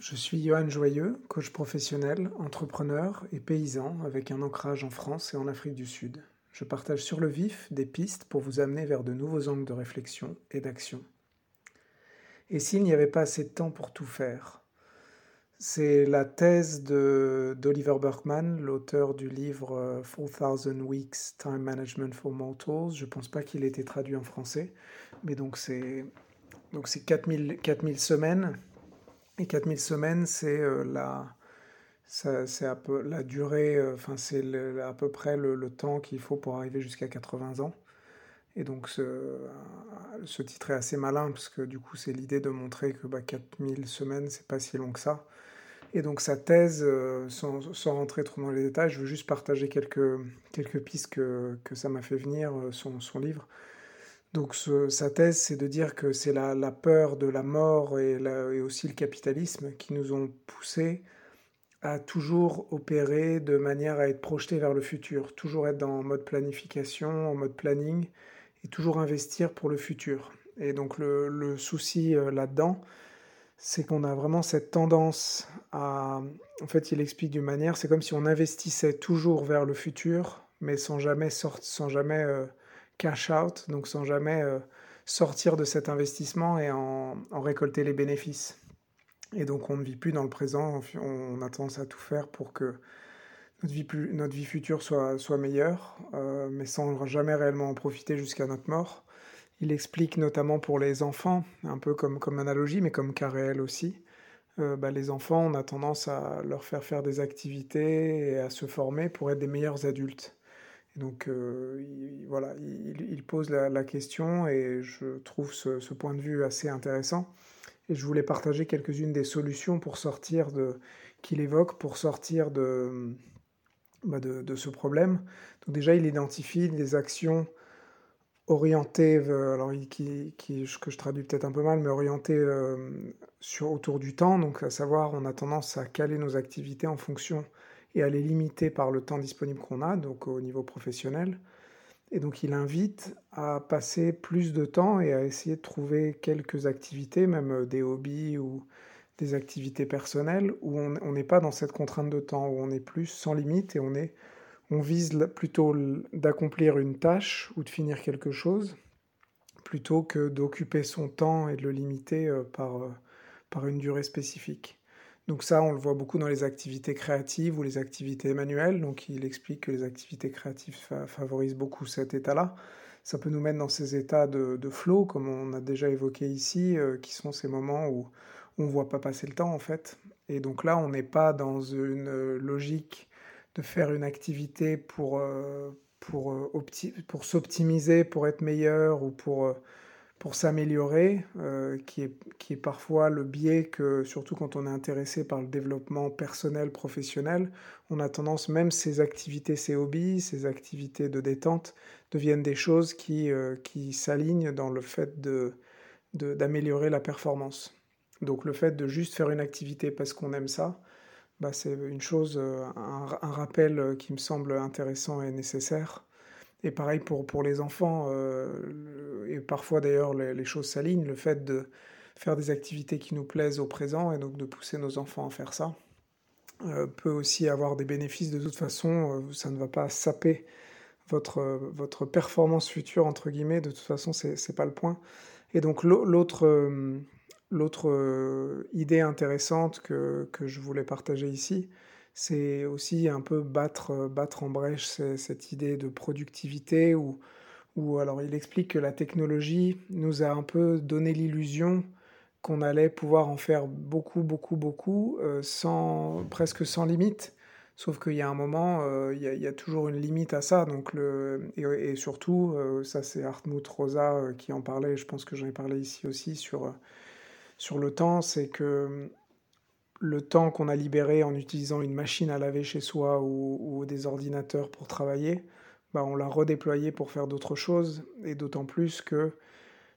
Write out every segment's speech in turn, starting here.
Je suis Johan Joyeux, coach professionnel, entrepreneur et paysan avec un ancrage en France et en Afrique du Sud. Je partage sur le vif des pistes pour vous amener vers de nouveaux angles de réflexion et d'action. Et s'il n'y avait pas assez de temps pour tout faire C'est la thèse d'Oliver Burkman, l'auteur du livre 4000 Weeks Time Management for Mortals. Je ne pense pas qu'il ait été traduit en français, mais donc c'est donc c'est 4000, 4000 semaines. Et 4000 semaines, c'est euh, la, un peu la durée, euh, enfin c'est à peu près le, temps qu'il faut pour arriver jusqu'à 80 ans. Et donc ce, titre est assez malin parce que du coup c'est l'idée de montrer que bah, 4000 semaines c'est pas si long que ça. Et donc sa thèse, euh, sans, rentrer trop dans les détails, je veux juste partager quelques, pistes que, ça m'a fait venir, son livre. Donc sa thèse, c'est de dire que c'est la, peur de la mort et, aussi le capitalisme qui nous ont poussés à toujours opérer de manière à être projetés vers le futur, toujours être dans mode planification, en mode planning, et toujours investir pour le futur. Et donc le, souci euh, là-dedans, c'est qu'on a vraiment cette tendance à... En fait, il explique d'une manière, c'est comme si on investissait toujours vers le futur, mais sans jamais, sortir, sans jamais euh, cash out, donc sans jamais euh, sortir de cet investissement et en, récolter les bénéfices. Et donc on ne vit plus dans le présent, on a tendance à tout faire pour que notre vie, plus, notre vie future soit, soit meilleure, euh, mais sans jamais réellement en profiter jusqu'à notre mort. Il explique notamment pour les enfants, un peu comme, comme analogie, mais comme cas réel aussi. Euh, bah, les enfants, on a tendance à leur faire faire des activités et à se former pour être des meilleurs adultes donc euh, il, voilà, il, pose la, question et je trouve ce, point de vue assez intéressant. Et je voulais partager quelques-unes des solutions pour sortir de qu'il évoque pour sortir de, bah, de, ce problème. Donc déjà, il identifie des actions orientées, alors qui, que je traduis peut-être un peu mal, mais orientées euh, sur, autour du temps. Donc à savoir, on a tendance à caler nos activités en fonction et à les limiter par le temps disponible qu'on a, donc au niveau professionnel. Et donc il invite à passer plus de temps et à essayer de trouver quelques activités, même euh, des hobbies ou des activités personnelles, où on n'est pas dans cette contrainte de temps, où on est plus sans limite et on, est, on vise plutôt d'accomplir une tâche ou de finir quelque chose, plutôt que d'occuper son temps et de le limiter euh, par, euh, par une durée spécifique. Donc ça, on le voit beaucoup dans les activités créatives ou les activités manuelles. Donc il explique que les activités créatives favorisent beaucoup cet état-là. Ça peut nous mettre dans ces états de, flow, comme on a déjà évoqué ici, euh, qui sont ces moments où on ne voit pas passer le temps en fait. Et donc là, on n'est pas dans une logique de faire une activité pour, euh, euh, pour s'optimiser, pour être meilleur ou pour pour s'améliorer, euh, qui, est, qui est parfois le biais que, surtout quand on est intéressé par le développement personnel, professionnel, on a tendance, même ces activités, ces hobbies, ces activités de détente, deviennent des choses qui, euh, qui s'alignent dans le fait de, d'améliorer la performance. Donc le fait de juste faire une activité parce qu'on aime ça, bah, c'est une chose, euh, un, un, rappel qui me semble intéressant et nécessaire. Et pareil pour, pour les enfants, euh, et parfois d'ailleurs les, choses s'alignent, le fait de faire des activités qui nous plaisent au présent et donc de pousser nos enfants à faire ça euh, peut aussi avoir des bénéfices. De toute façon, euh, ça ne va pas saper votre, votre performance future, entre guillemets, de toute façon, c'est n'est pas le point. Et donc l'autre l'autre idée intéressante que, que, je voulais partager ici, c'est aussi un peu battre, euh, battre en brèche cette idée de productivité où, alors il explique que la technologie nous a un peu donné l'illusion qu'on allait pouvoir en faire beaucoup, beaucoup, beaucoup, euh, sans, presque sans limite. Sauf qu'il y a un moment, euh, il, y a, toujours une limite à ça. Donc le, et, surtout, ça c'est Hartmut Rosa qui en parlait, je pense que j'en ai parlé ici aussi sur, sur le temps, c'est que le temps qu'on a libéré en utilisant une machine à laver chez soi ou, des ordinateurs pour travailler, bah on l'a redéployé pour faire d'autres choses. Et d'autant plus que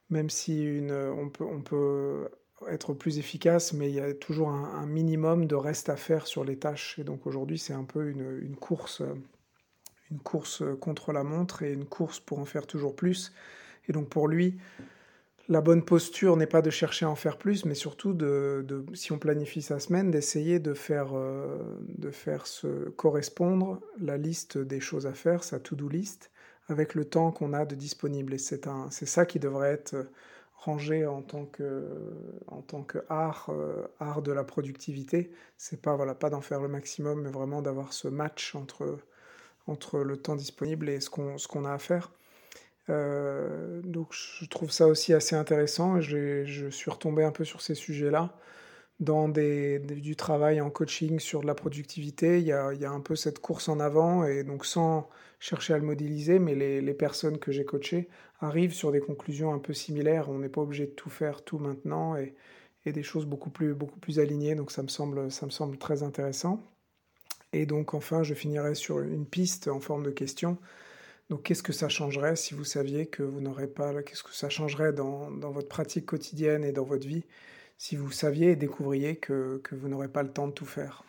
même si une, on, peut, on, peut, être plus efficace, mais il y a toujours un, minimum de reste à faire sur les tâches. Et donc aujourd'hui, c'est un peu une, une, course, une course contre la montre et une course pour en faire toujours plus. Et donc pour lui, la bonne posture n'est pas de chercher à en faire plus, mais surtout, de, si on planifie sa semaine, d'essayer de faire, euh, de faire se correspondre la liste des choses à faire, sa to-do list, avec le temps qu'on a de disponible. Et c'est ça qui devrait être rangé en tant que, en tant que art, euh, art de la productivité. C'est pas, voilà, pas d'en faire le maximum, mais vraiment d'avoir ce match entre, entre le temps disponible et ce qu'on, ce qu'on a à faire. Euh, donc je trouve ça aussi assez intéressant. Je suis retombé un peu sur ces sujets-là. Dans du travail en coaching sur de la productivité, il y, a, un peu cette course en avant, et donc sans chercher à le modéliser, mais les, personnes que j'ai coachées arrivent sur des conclusions un peu similaires. On n'est pas obligé de tout faire tout maintenant, et, des choses beaucoup plus, beaucoup plus alignées, donc ça me, semble, ça me semble très intéressant. Et donc enfin, je finirai sur une piste en forme de question. Qu'est-ce que ça changerait si vous saviez que vous n'aurez pas... Qu'est-ce que ça changerait dans, votre pratique quotidienne et dans votre vie si vous saviez et découvriez que vous n'aurez pas le temps de tout faire?